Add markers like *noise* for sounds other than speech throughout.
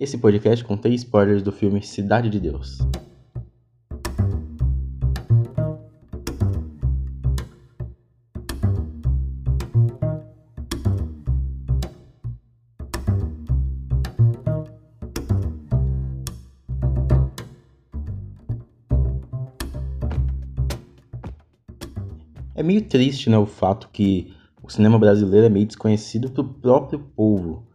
Esse podcast contém spoilers do filme Cidade de Deus. É meio triste, né, o fato que o cinema brasileiro é meio desconhecido pro próprio povo.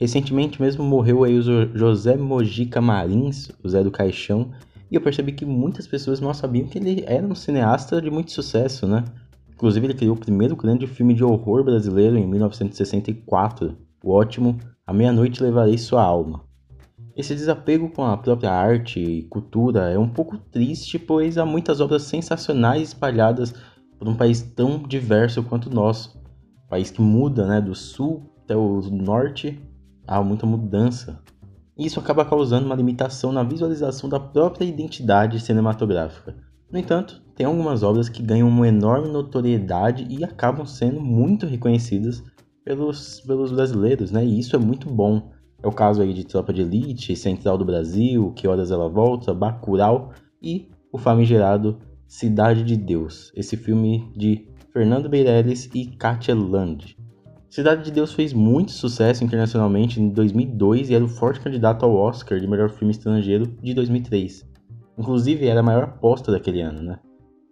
Recentemente mesmo morreu aí o José Mojica Marins, o Zé do Caixão, e eu percebi que muitas pessoas não sabiam que ele era um cineasta de muito sucesso, né? Inclusive ele criou o primeiro grande filme de horror brasileiro em 1964, o ótimo A Meia-Noite Levarei Sua Alma. Esse desapego com a própria arte e cultura é um pouco triste, pois há muitas obras sensacionais espalhadas por um país tão diverso quanto o nosso. País que muda né, do sul até o norte há muita mudança. Isso acaba causando uma limitação na visualização da própria identidade cinematográfica. No entanto, tem algumas obras que ganham uma enorme notoriedade e acabam sendo muito reconhecidas pelos, pelos brasileiros, né? E isso é muito bom. É o caso aí de Tropa de Elite, Central do Brasil, Que Horas Ela Volta, Bacurau e o famigerado Cidade de Deus, esse filme de Fernando Meirelles e Katia Land. Cidade de Deus fez muito sucesso internacionalmente em 2002 e era o forte candidato ao Oscar de melhor filme estrangeiro de 2003. Inclusive, era a maior aposta daquele ano, né?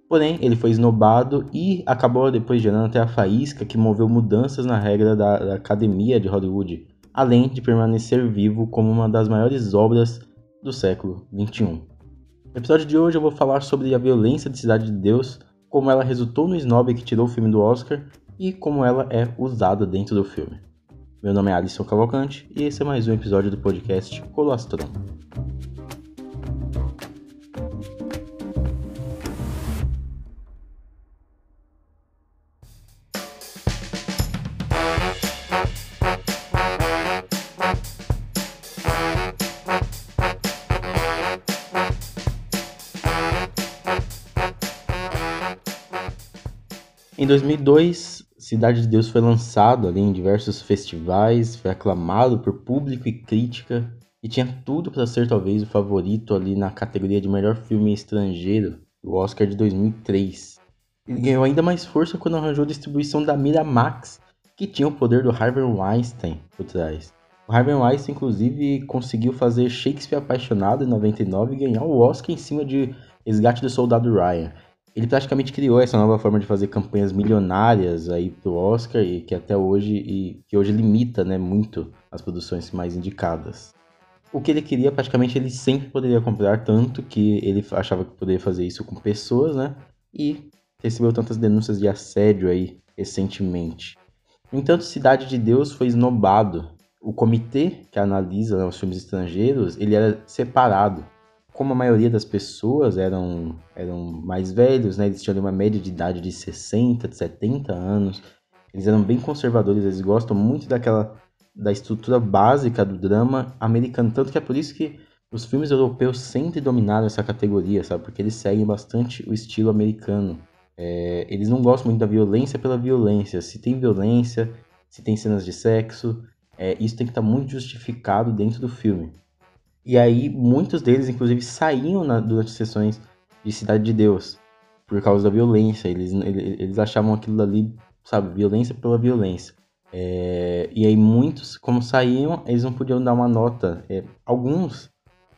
Porém, ele foi esnobado e acabou depois gerando até a faísca que moveu mudanças na regra da, da Academia de Hollywood, além de permanecer vivo como uma das maiores obras do século XXI. No episódio de hoje eu vou falar sobre a violência de Cidade de Deus, como ela resultou no snob que tirou o filme do Oscar e como ela é usada dentro do filme. Meu nome é Alisson Cavalcante e esse é mais um episódio do podcast Colostrum. Em 2002, Cidade de Deus foi lançado ali em diversos festivais, foi aclamado por público e crítica e tinha tudo para ser talvez o favorito ali na categoria de melhor filme estrangeiro do Oscar de 2003. Ele ganhou ainda mais força quando arranjou a distribuição da Miramax, que tinha o poder do Harvey Weinstein por trás. O Harvey Weinstein, inclusive, conseguiu fazer Shakespeare Apaixonado em 99 e ganhar o Oscar em cima de Resgate do Soldado Ryan ele praticamente criou essa nova forma de fazer campanhas milionárias aí pro Oscar e que até hoje e que hoje limita, né, muito as produções mais indicadas. O que ele queria, praticamente ele sempre poderia comprar, tanto que ele achava que poderia fazer isso com pessoas, né? E recebeu tantas denúncias de assédio aí recentemente. No entanto, Cidade de Deus foi esnobado. O comitê que analisa né, os filmes estrangeiros, ele era separado como a maioria das pessoas eram, eram mais velhos, né, eles tinham uma média de idade de 60, de 70 anos, eles eram bem conservadores, eles gostam muito daquela da estrutura básica do drama americano, tanto que é por isso que os filmes europeus sempre dominaram essa categoria, sabe? Porque eles seguem bastante o estilo americano. É, eles não gostam muito da violência pela violência. Se tem violência, se tem cenas de sexo, é, isso tem que estar tá muito justificado dentro do filme. E aí, muitos deles, inclusive, saíam na, durante sessões de Cidade de Deus por causa da violência. Eles, eles achavam aquilo ali, sabe, violência pela violência. É, e aí, muitos, como saíam, eles não podiam dar uma nota. É, alguns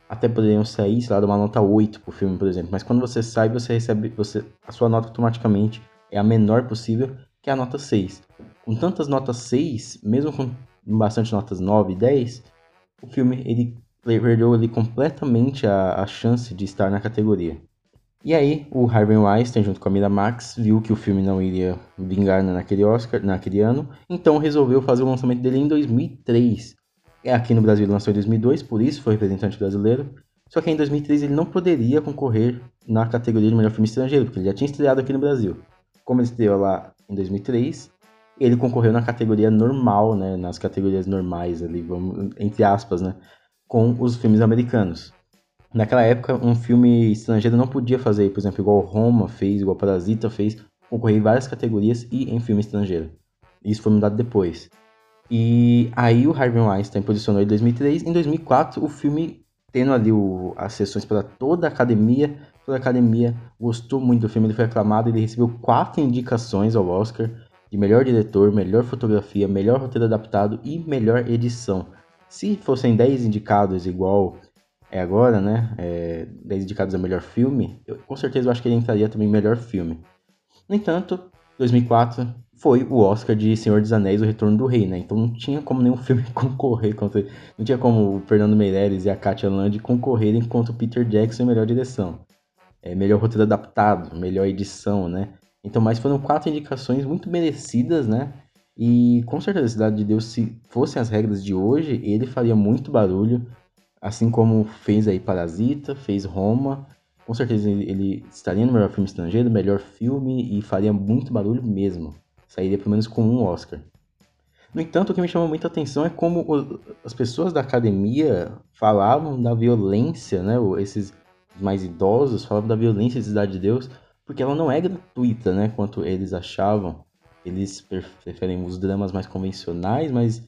até poderiam sair, sei lá, dar uma nota 8 pro filme, por exemplo. Mas quando você sai, você recebe. Você, a sua nota automaticamente é a menor possível, que é a nota 6. Com tantas notas 6, mesmo com bastante notas 9 e 10, o filme ele perdeu ali completamente a, a chance de estar na categoria. E aí, o Harvey Weinstein, junto com a Mira Max, viu que o filme não iria vingar naquele Oscar, naquele ano, então resolveu fazer o lançamento dele em 2003. É aqui no Brasil ele lançou em 2002, por isso foi representante brasileiro. Só que em 2003 ele não poderia concorrer na categoria de melhor filme estrangeiro, porque ele já tinha estreado aqui no Brasil. Como ele estreou lá em 2003, ele concorreu na categoria normal, né, nas categorias normais ali, vamos, entre aspas, né, com os filmes americanos. Naquela época, um filme estrangeiro não podia fazer, por exemplo, igual Roma fez, igual Parasita fez, concorrer em várias categorias e em filme estrangeiro. Isso foi mudado depois. E aí o Harvey Weinstein posicionou em 2003. Em 2004, o filme, tendo ali o, as sessões para toda a academia, toda a academia gostou muito do filme, ele foi aclamado, ele recebeu quatro indicações ao Oscar de melhor diretor, melhor fotografia, melhor roteiro adaptado e melhor edição. Se fossem 10 indicados igual é agora, né? É, 10 indicados a melhor filme, eu, com certeza eu acho que ele entraria também melhor filme. No entanto, 2004 foi o Oscar de Senhor dos Anéis, O Retorno do Rei, né? Então não tinha como nenhum *laughs* filme concorrer contra Não tinha como o Fernando Meirelles e a Katia Land concorrerem contra o Peter Jackson em melhor direção. É, melhor roteiro adaptado, melhor edição, né? Então, mas foram quatro indicações muito merecidas, né? E com certeza, a Cidade de Deus, se fossem as regras de hoje, ele faria muito barulho, assim como fez aí Parasita, fez Roma. Com certeza ele estaria no melhor filme estrangeiro, melhor filme e faria muito barulho mesmo. Sairia pelo menos com um Oscar. No entanto, o que me chamou muita atenção é como as pessoas da academia falavam da violência, né? Esses mais idosos falavam da violência de Cidade de Deus, porque ela não é gratuita, né? Quanto eles achavam. Eles preferem os dramas mais convencionais, mas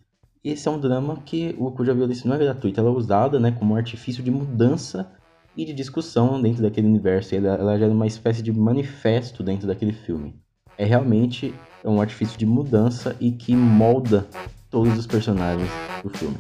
esse é um drama que cuja violência não é gratuita, ela é usada, né, como um artifício de mudança e de discussão dentro daquele universo. Ela, ela gera uma espécie de manifesto dentro daquele filme. É realmente um artifício de mudança e que molda todos os personagens do filme.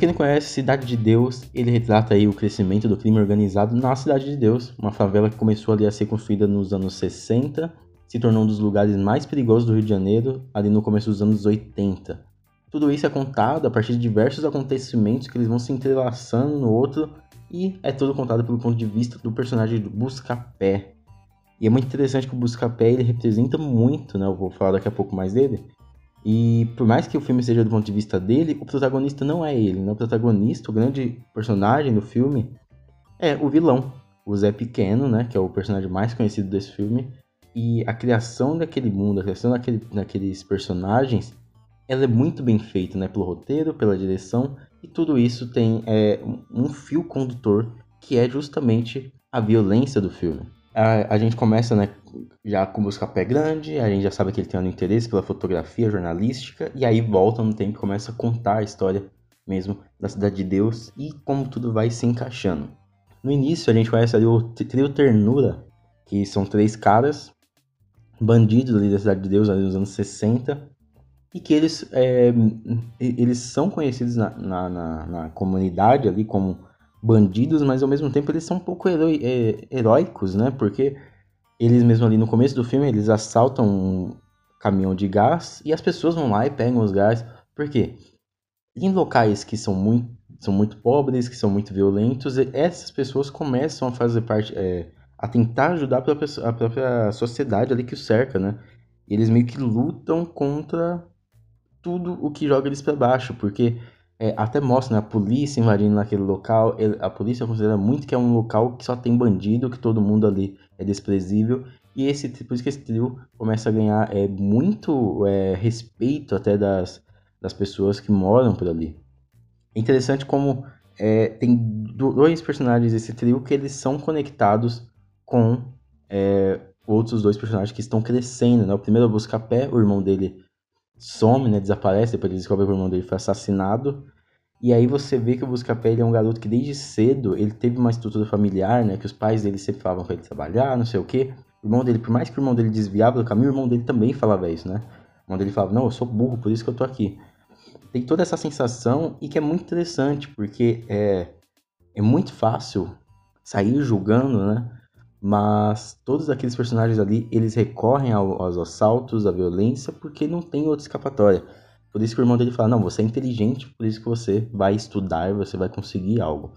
Quem não conhece, Cidade de Deus, ele retrata aí o crescimento do crime organizado na Cidade de Deus, uma favela que começou ali a ser construída nos anos 60, se tornou um dos lugares mais perigosos do Rio de Janeiro ali no começo dos anos 80. Tudo isso é contado a partir de diversos acontecimentos que eles vão se entrelaçando no outro e é tudo contado pelo ponto de vista do personagem do Buscapé. E é muito interessante que o Buscapé ele representa muito, né? Eu vou falar daqui a pouco mais dele e por mais que o filme seja do ponto de vista dele, o protagonista não é ele. Né? O protagonista, o grande personagem do filme, é o vilão, o Zé Pequeno, né? Que é o personagem mais conhecido desse filme. E a criação daquele mundo, a criação daquele, daqueles personagens, ela é muito bem feita, né? Pelo roteiro, pela direção. E tudo isso tem é, um fio condutor que é justamente a violência do filme a, a gente começa, né, já com o Pé Grande, a gente já sabe que ele tem um interesse pela fotografia jornalística, e aí volta no tempo e começa a contar a história mesmo da Cidade de Deus e como tudo vai se encaixando. No início a gente conhece ali o trio Ternura, que são três caras, bandidos ali da Cidade de Deus ali nos anos 60, e que eles, é, eles são conhecidos na, na, na, na comunidade ali como bandidos, mas ao mesmo tempo eles são um pouco é, heróicos, né? Porque eles mesmo ali no começo do filme, eles assaltam um caminhão de gás e as pessoas vão lá e pegam os gás. Por quê? Em locais que são muito, são muito pobres, que são muito violentos, essas pessoas começam a fazer parte, é, a tentar ajudar a própria, a própria sociedade ali que os cerca, né? Eles meio que lutam contra tudo o que joga eles para baixo, porque é, até mostra né, a polícia invadindo naquele local. a polícia considera muito que é um local que só tem bandido, que todo mundo ali é desprezível. E esse, por isso que esse trio começa a ganhar é, muito é, respeito até das, das pessoas que moram por ali. É interessante como é, tem dois personagens desse trio que eles são conectados com é, outros dois personagens que estão crescendo. Né? O primeiro é o Buscapé, o irmão dele some, né, desaparece, depois ele descobre que o irmão dele foi assassinado. E aí você vê que o Buscapé é um garoto que desde cedo ele teve uma estrutura familiar, né, que os pais dele sempre falavam para ele trabalhar, não sei o quê. O irmão dele, por mais que o irmão dele desviava do caminho, o irmão dele também falava isso, né? O irmão dele falava: "Não, eu sou burro, por isso que eu tô aqui". Tem toda essa sensação e que é muito interessante, porque é é muito fácil sair julgando, né? Mas todos aqueles personagens ali eles recorrem ao, aos assaltos, à violência, porque não tem outra escapatória. Por isso que o irmão dele fala, não, você é inteligente, por isso que você vai estudar, você vai conseguir algo.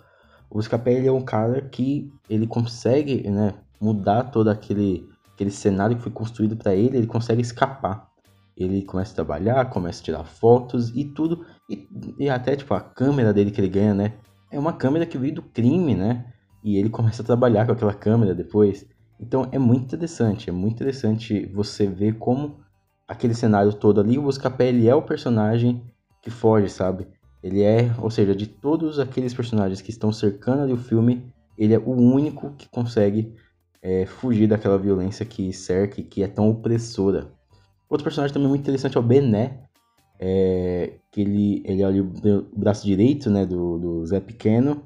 O Scapelli é um cara que ele consegue, né, mudar todo aquele, aquele cenário que foi construído para ele, ele consegue escapar. Ele começa a trabalhar, começa a tirar fotos e tudo, e, e até tipo a câmera dele que ele ganha, né, é uma câmera que veio do crime, né? E ele começa a trabalhar com aquela câmera depois. Então é muito interessante, é muito interessante você ver como aquele cenário todo ali, o Buscapé ele é o personagem que foge, sabe? Ele é, ou seja, de todos aqueles personagens que estão cercando ali o filme, ele é o único que consegue é, fugir daquela violência que cerca e que é tão opressora. Outro personagem também muito interessante é o Bené, é, que ele, ele é o braço direito né, do, do Zé Pequeno,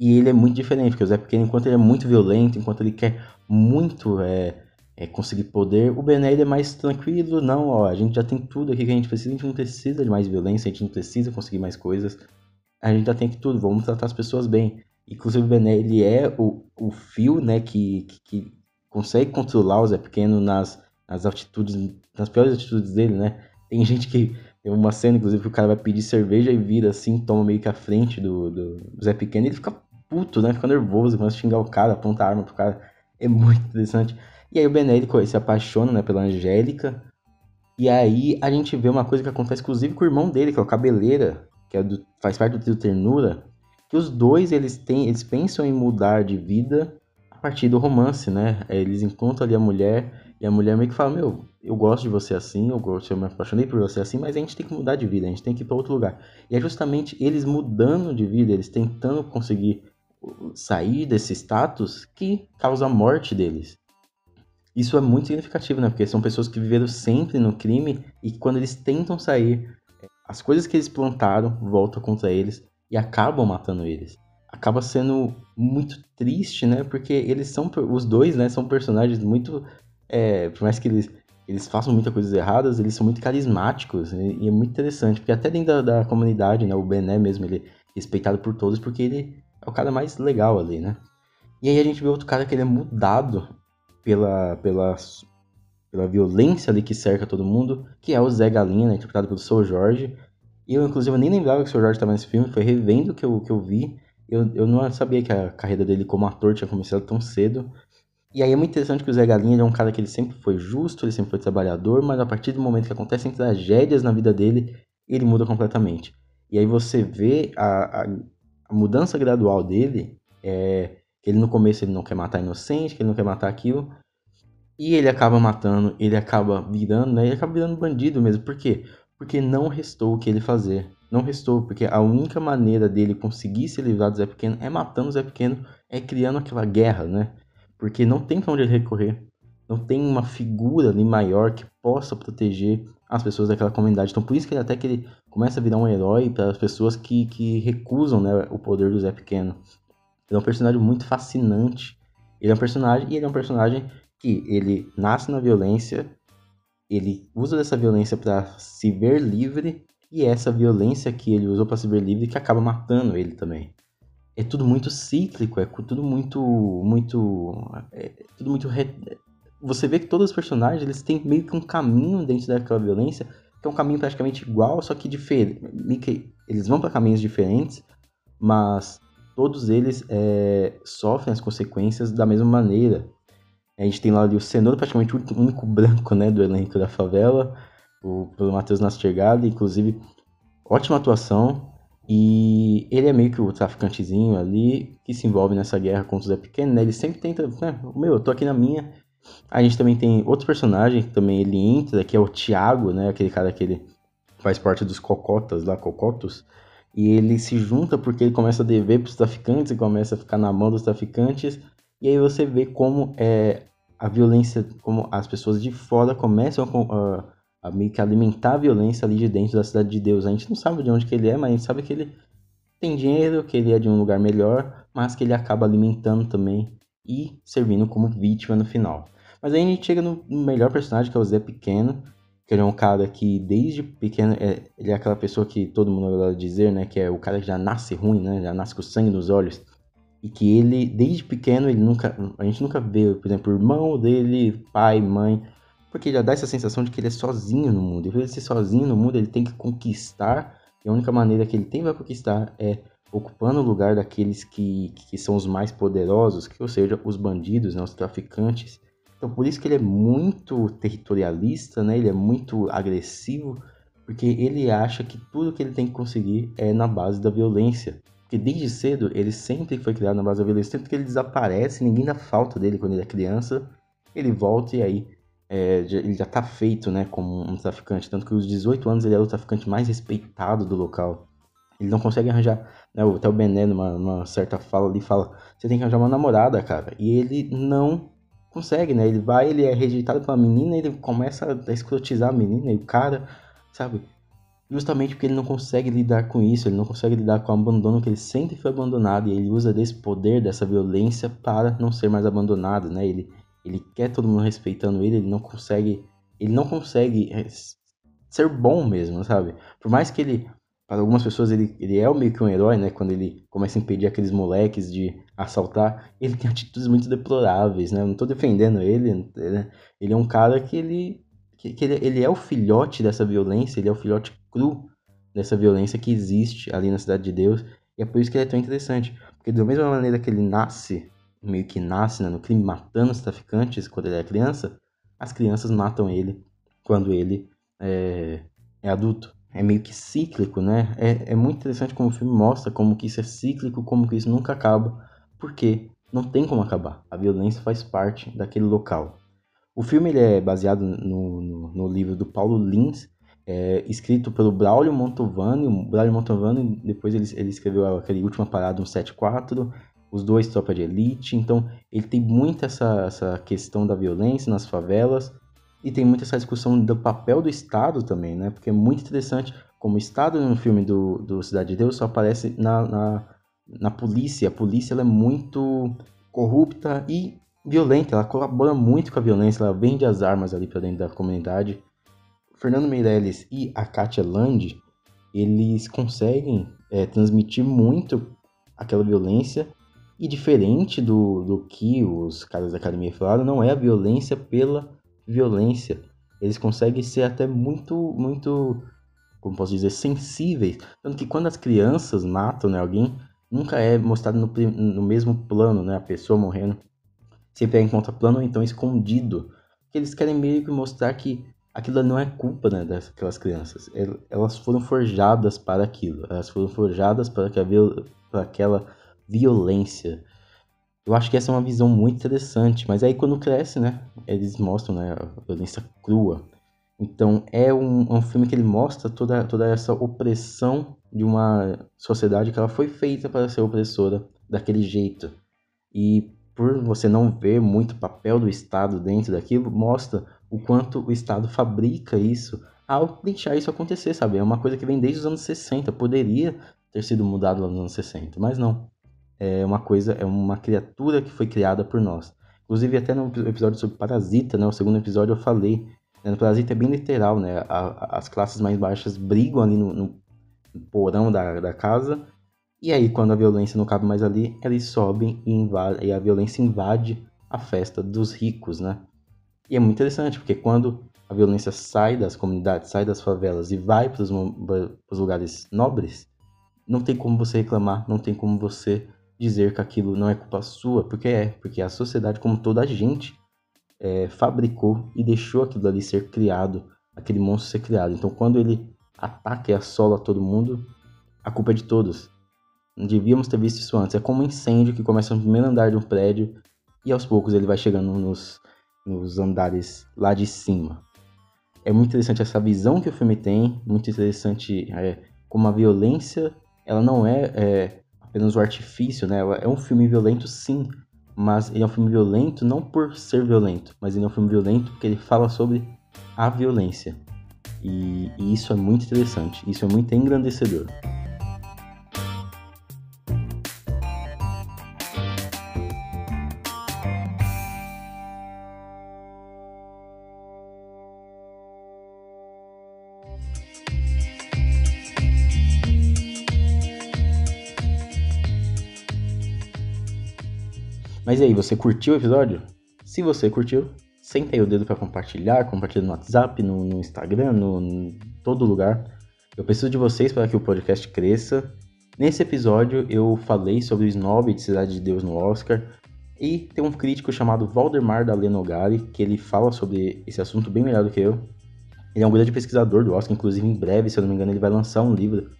e ele é muito diferente, porque o Zé Pequeno, enquanto ele é muito violento, enquanto ele quer muito é, é, conseguir poder, o Bené é mais tranquilo, não, ó, a gente já tem tudo aqui que a gente precisa, a gente não precisa de mais violência, a gente não precisa conseguir mais coisas, a gente já tem tudo, vamos tratar as pessoas bem. Inclusive o Bené, ele é o, o fio, né, que, que, que consegue controlar o Zé Pequeno nas, nas atitudes, nas piores atitudes dele, né? Tem gente que, tem uma cena, inclusive, que o cara vai pedir cerveja e vira assim, toma meio que a frente do, do Zé Pequeno e ele fica puto, né? Fica nervoso, começa a xingar o cara, aponta a arma pro cara. É muito interessante. E aí o Benedico se apaixona, né, pela Angélica. E aí a gente vê uma coisa que acontece, inclusive, com o irmão dele, que é o Cabeleira, que é do, faz parte do trio Ternura. Que os dois, eles têm, eles pensam em mudar de vida a partir do romance, né? Eles encontram ali a mulher, e a mulher meio que fala, meu, eu gosto de você assim, eu, gosto, eu me apaixonei por você assim, mas a gente tem que mudar de vida, a gente tem que ir para outro lugar. E é justamente eles mudando de vida, eles tentando conseguir sair desse status que causa a morte deles. Isso é muito significativo, né? Porque são pessoas que viveram sempre no crime e quando eles tentam sair, as coisas que eles plantaram voltam contra eles e acabam matando eles. Acaba sendo muito triste, né? Porque eles são, os dois, né? São personagens muito, é, por mais que eles, eles façam muitas coisas erradas, eles são muito carismáticos e, e é muito interessante. Porque até dentro da, da comunidade, né? O Bené mesmo, ele é respeitado por todos porque ele é o cara mais legal ali, né? E aí a gente vê outro cara que ele é mudado pela, pela, pela violência ali que cerca todo mundo, que é o Zé Galinha, né, interpretado pelo Sr. Jorge. E eu, inclusive, nem lembrava que o Sr. Jorge estava nesse filme, foi revendo que eu, que eu vi. Eu, eu não sabia que a carreira dele como ator tinha começado tão cedo. E aí é muito interessante que o Zé Galinha é um cara que ele sempre foi justo, ele sempre foi trabalhador, mas a partir do momento que acontecem tragédias na vida dele, ele muda completamente. E aí você vê a, a, a mudança gradual dele, é, que ele no começo ele não quer matar inocente, que ele não quer matar aquilo. E ele acaba matando, ele acaba virando, né? Ele acaba virando bandido mesmo. Por quê? Porque não restou o que ele fazer. Não restou, porque a única maneira dele conseguir se livrar do Zé Pequeno é matando o Zé Pequeno, é criando aquela guerra, né? Porque não tem pra onde ele recorrer. Não tem uma figura ali maior que possa proteger as pessoas daquela comunidade. Então por isso que ele até que ele começa a virar um herói para as pessoas que, que recusam né, o poder do Zé Pequeno. Ele é um personagem muito fascinante. Ele é um personagem e ele é um personagem que ele nasce na violência, ele usa dessa violência para se ver livre e é essa violência que ele usou para se ver livre que acaba matando ele também. É tudo muito cíclico, é tudo muito muito é tudo muito re... você vê que todos os personagens eles têm meio que um caminho dentro daquela violência, que é um caminho praticamente igual, só que diferente. Eles vão para caminhos diferentes, mas todos eles é, sofrem as consequências da mesma maneira. A gente tem lá ali o Cenoura, praticamente o único branco né, do elenco da favela, o, pelo Matheus Nastergalli, inclusive, ótima atuação. E ele é meio que o traficantezinho ali, que se envolve nessa guerra contra o Zé Pequeno, né? Ele sempre tenta, né? Meu, eu tô aqui na minha. A gente também tem outro personagem que também ele entra, que é o Thiago, né? Aquele cara que ele faz parte dos cocotas lá, cocotos. E ele se junta porque ele começa a dever para os traficantes e começa a ficar na mão dos traficantes. E aí você vê como é, a violência, como as pessoas de fora começam a, a, a meio que alimentar a violência ali de dentro da cidade de Deus. A gente não sabe de onde que ele é, mas a gente sabe que ele tem dinheiro, que ele é de um lugar melhor, mas que ele acaba alimentando também e servindo como vítima no final. Mas aí a gente chega no melhor personagem, que é o Zé Pequeno, que ele é um cara que desde pequeno, é, ele é aquela pessoa que todo mundo vai dizer, né, que é o cara que já nasce ruim, né, já nasce com sangue nos olhos, e que ele, desde pequeno, ele nunca, a gente nunca vê, por exemplo, o irmão dele, pai, mãe, porque já dá essa sensação de que ele é sozinho no mundo, e por ele ser sozinho no mundo, ele tem que conquistar, e a única maneira que ele tem para conquistar é ocupando o lugar daqueles que, que são os mais poderosos, que ou seja, os bandidos, né, os traficantes, então por isso que ele é muito territorialista, né? Ele é muito agressivo, porque ele acha que tudo que ele tem que conseguir é na base da violência. Porque desde cedo ele sempre foi criado na base da violência, tanto que ele desaparece, ninguém dá falta dele quando ele é criança, ele volta e aí é, ele já tá feito, né, como um traficante, tanto que aos 18 anos ele é o traficante mais respeitado do local. Ele não consegue arranjar, né, até o Bené numa, numa certa fala ali fala, você tem que arranjar uma namorada, cara, e ele não consegue, né, ele vai, ele é rejeitado pela menina, ele começa a escrotizar a menina e o cara, sabe, justamente porque ele não consegue lidar com isso, ele não consegue lidar com o abandono que ele sempre foi abandonado e ele usa desse poder, dessa violência para não ser mais abandonado, né? Ele, ele quer todo mundo respeitando ele, ele não consegue, ele não consegue é, ser bom mesmo, sabe? Por mais que ele, para algumas pessoas ele, ele é meio que um herói, né? Quando ele começa a impedir aqueles moleques de assaltar, ele tem atitudes muito deploráveis, né? Eu não tô defendendo ele, ele é um cara que ele que, que ele, ele, é o filhote dessa violência, ele é o filhote cru dessa violência que existe ali na Cidade de Deus. E é por isso que ele é tão interessante. Porque da mesma maneira que ele nasce, meio que nasce né, no crime, matando os traficantes quando ele é criança, as crianças matam ele quando ele é, é adulto. É meio que cíclico, né? É, é muito interessante como o filme mostra como que isso é cíclico, como que isso nunca acaba. Porque não tem como acabar. A violência faz parte daquele local. O filme ele é baseado no, no, no livro do Paulo Lins, é, escrito pelo Braulio Montovani. O Braulio Montovani, depois ele, ele escreveu aquele Última Parada 174, os dois Tropa de Elite. Então, ele tem muito essa, essa questão da violência nas favelas e tem muito essa discussão do papel do Estado também, né? Porque é muito interessante como o Estado no filme do, do Cidade de Deus só aparece na, na, na polícia. A polícia é muito corrupta e violenta, ela colabora muito com a violência, ela vende as armas ali para dentro da comunidade. Fernando Meirelles e a Katia Land, eles conseguem é, transmitir muito aquela violência e diferente do, do que os caras da academia falaram, não é a violência pela violência. Eles conseguem ser até muito, muito, como posso dizer, sensíveis. Tanto que quando as crianças matam né, alguém, nunca é mostrado no, no mesmo plano, né, a pessoa morrendo sempre é em conta plano ou então escondido. Porque eles querem meio que mostrar que aquilo não é culpa né, daquelas crianças. Elas foram forjadas para aquilo. Elas foram forjadas para, que para aquela violência. Eu acho que essa é uma visão muito interessante. Mas aí quando cresce, né? Eles mostram né, a violência crua. Então é um, um filme que ele mostra toda, toda essa opressão de uma sociedade que ela foi feita para ser opressora daquele jeito. E por você não ver muito papel do Estado dentro daquilo, mostra o quanto o Estado fabrica isso ao deixar isso acontecer, sabe? É uma coisa que vem desde os anos 60, poderia ter sido mudado nos anos 60, mas não. É uma coisa, é uma criatura que foi criada por nós. Inclusive, até no episódio sobre Parasita, né? O segundo episódio eu falei. Né? No Parasita é bem literal, né? A, as classes mais baixas brigam ali no, no porão da, da casa e aí, quando a violência não cabe mais ali, eles sobem e, e a violência invade a festa dos ricos, né? E é muito interessante, porque quando a violência sai das comunidades, sai das favelas e vai para os lugares nobres, não tem como você reclamar, não tem como você dizer que aquilo não é culpa sua, porque é, porque a sociedade, como toda a gente, é, fabricou e deixou aquilo ali ser criado, aquele monstro ser criado. Então, quando ele ataca e assola todo mundo, a culpa é de todos. Devíamos ter visto isso antes. É como um incêndio que começa no primeiro andar de um prédio e aos poucos ele vai chegando nos, nos andares lá de cima. É muito interessante essa visão que o filme tem, muito interessante é, como a violência ela não é, é apenas o artifício, né? É um filme violento, sim, mas ele é um filme violento não por ser violento, mas ele é um filme violento porque ele fala sobre a violência. E, e isso é muito interessante, isso é muito engrandecedor. Mas e aí, você curtiu o episódio? Se você curtiu, senta aí o dedo para compartilhar, compartilha no WhatsApp, no, no Instagram, no, em todo lugar. Eu preciso de vocês para que o podcast cresça. Nesse episódio eu falei sobre o snob de Cidade de Deus no Oscar e tem um crítico chamado Valdemar da Lenogari que ele fala sobre esse assunto bem melhor do que eu. Ele é um grande pesquisador do Oscar, inclusive em breve, se eu não me engano, ele vai lançar um livro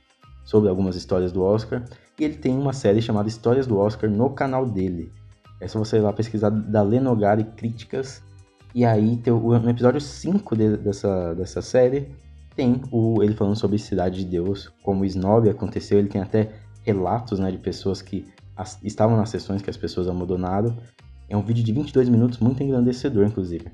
sobre algumas histórias do Oscar. E ele tem uma série chamada Histórias do Oscar no canal dele. É só você ir lá pesquisar da Lenogari Críticas. E aí, no episódio 5 de, dessa, dessa série, tem o, ele falando sobre Cidade de Deus, como o Snob aconteceu. Ele tem até relatos né, de pessoas que as, estavam nas sessões que as pessoas abandonaram. É um vídeo de 22 minutos, muito engrandecedor, inclusive.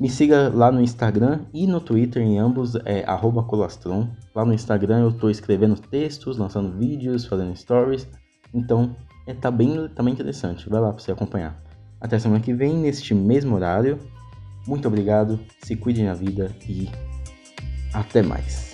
Me siga lá no Instagram e no Twitter, em ambos é colastron. Lá no Instagram eu estou escrevendo textos, lançando vídeos, fazendo stories. Então, é, tá, bem, tá bem interessante. Vai lá para você acompanhar. Até semana que vem, neste mesmo horário. Muito obrigado, se cuide na vida e até mais.